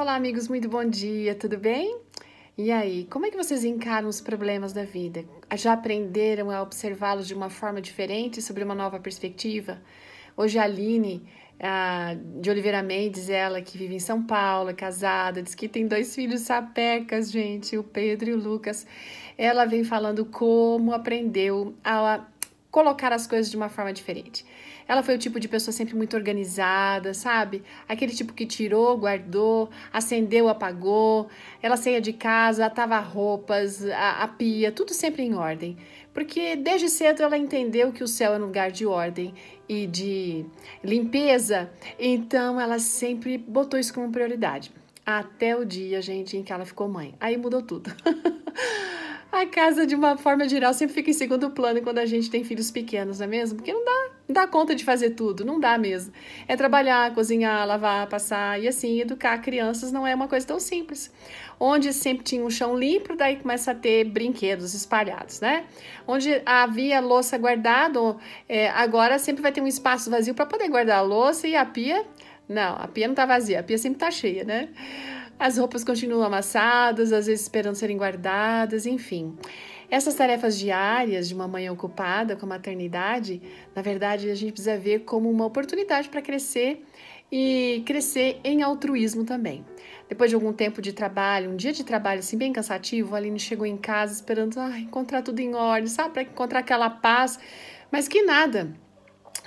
Olá, amigos, muito bom dia, tudo bem? E aí, como é que vocês encaram os problemas da vida? Já aprenderam a observá-los de uma forma diferente, sobre uma nova perspectiva? Hoje a Aline a, de Oliveira Mendes, ela que vive em São Paulo, é casada, diz que tem dois filhos sapecas, gente, o Pedro e o Lucas. Ela vem falando como aprendeu a colocar as coisas de uma forma diferente. Ela foi o tipo de pessoa sempre muito organizada, sabe? Aquele tipo que tirou, guardou, acendeu, apagou. Ela saía de casa, atava roupas, a, a pia, tudo sempre em ordem. Porque desde cedo ela entendeu que o céu é um lugar de ordem e de limpeza, então ela sempre botou isso como prioridade. Até o dia, gente, em que ela ficou mãe. Aí mudou tudo. a casa, de uma forma geral, sempre fica em segundo plano quando a gente tem filhos pequenos, não é mesmo? Porque não dá, não dá conta de fazer tudo, não dá mesmo. É trabalhar, cozinhar, lavar, passar e assim, educar crianças não é uma coisa tão simples. Onde sempre tinha um chão limpo, daí começa a ter brinquedos espalhados, né? Onde havia louça guardada, é, agora sempre vai ter um espaço vazio para poder guardar a louça e a pia. Não, a pia não tá vazia, a pia sempre tá cheia, né? As roupas continuam amassadas, às vezes esperando serem guardadas, enfim. Essas tarefas diárias de uma mãe ocupada com a maternidade, na verdade, a gente precisa ver como uma oportunidade para crescer e crescer em altruísmo também. Depois de algum tempo de trabalho, um dia de trabalho assim bem cansativo, a Aline chegou em casa esperando ah, encontrar tudo em ordem, sabe, para encontrar aquela paz, mas que nada.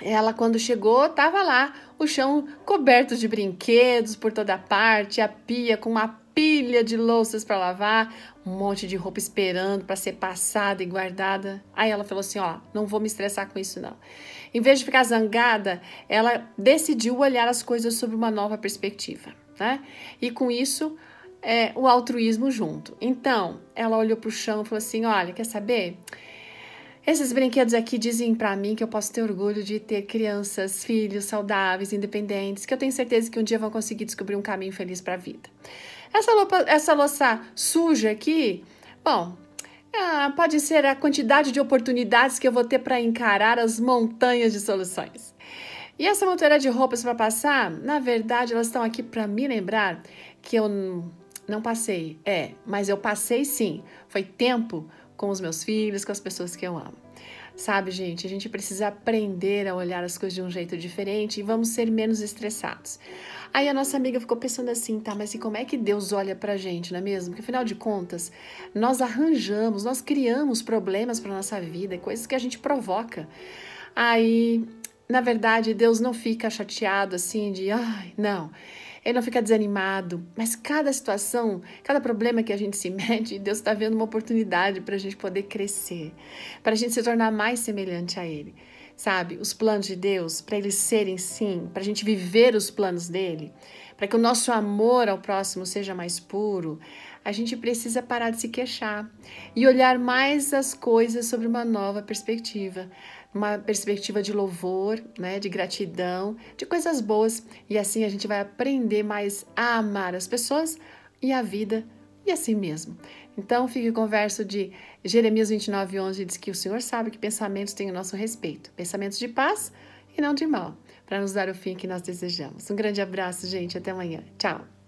Ela, quando chegou, estava lá, o chão coberto de brinquedos por toda parte, a pia com uma pilha de louças para lavar, um monte de roupa esperando para ser passada e guardada. Aí ela falou assim: Ó, não vou me estressar com isso, não. Em vez de ficar zangada, ela decidiu olhar as coisas sob uma nova perspectiva, né? E com isso, é, o altruísmo junto. Então, ela olhou para o chão e falou assim: Olha, quer saber? Esses brinquedos aqui dizem para mim que eu posso ter orgulho de ter crianças, filhos saudáveis, independentes, que eu tenho certeza que um dia vão conseguir descobrir um caminho feliz para a vida. Essa, essa louça suja aqui, bom, ah, pode ser a quantidade de oportunidades que eu vou ter para encarar as montanhas de soluções. E essa montanha de roupas para passar, na verdade, elas estão aqui para me lembrar que eu não passei. É, mas eu passei sim. Foi tempo com os meus filhos, com as pessoas que eu amo. Sabe, gente, a gente precisa aprender a olhar as coisas de um jeito diferente e vamos ser menos estressados. Aí a nossa amiga ficou pensando assim, tá, mas e como é que Deus olha pra gente, não é mesmo? Porque afinal de contas, nós arranjamos, nós criamos problemas para nossa vida, coisas que a gente provoca. Aí, na verdade, Deus não fica chateado assim de, ai, não ele não fica desanimado. Mas cada situação, cada problema que a gente se mete, Deus está vendo uma oportunidade para a gente poder crescer, para a gente se tornar mais semelhante a Ele. Sabe, os planos de Deus, para eles serem sim, para a gente viver os planos dele, para que o nosso amor ao próximo seja mais puro, a gente precisa parar de se queixar e olhar mais as coisas sobre uma nova perspectiva uma perspectiva de louvor, né, de gratidão, de coisas boas, e assim a gente vai aprender mais a amar as pessoas e a vida e a si mesmo. Então, fique com o verso de Jeremias 29, 11, diz que o Senhor sabe que pensamentos têm o nosso respeito, pensamentos de paz e não de mal, para nos dar o fim que nós desejamos. Um grande abraço, gente, até amanhã. Tchau!